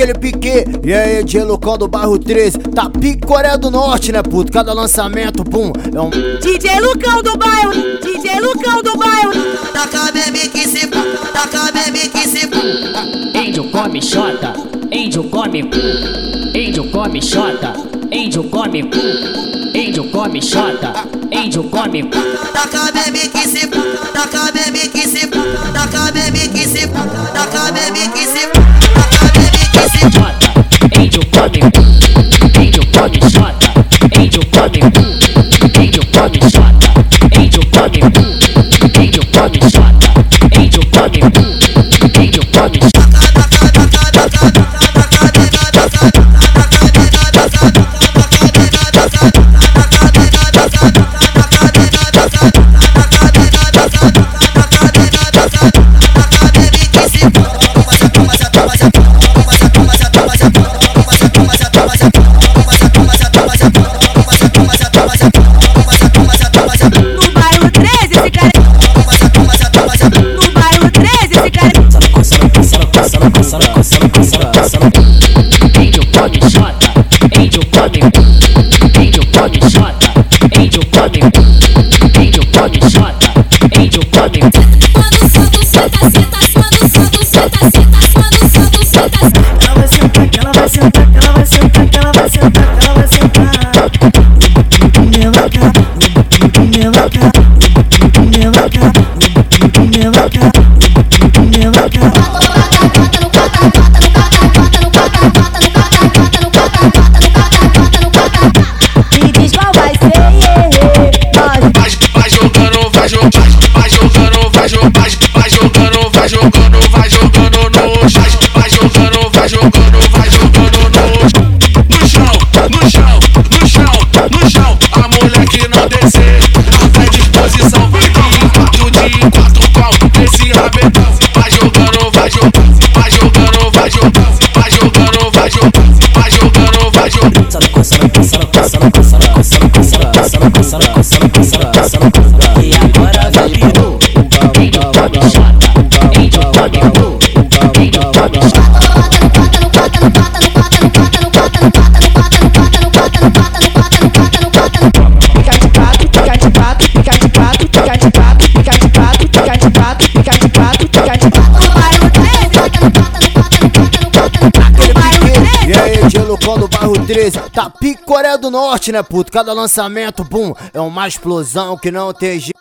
aquele pique. E aí, de Lucão do bairro 13. Tá pique Coreia do Norte, né, puto? Cada lançamento, pum, é um. DJ Lucão do bairro, DJ Lucão do bairro. Taca bebê que se. Taca bebê que se. Índio come chota, índio come. Índio come chota, índio come. Índio come chota, índio come. Taca bebê Put Meu escuchas. Barro 13, tá pique Coreia do Norte, né, puto? Cada lançamento, bum, é uma explosão que não tem jeito.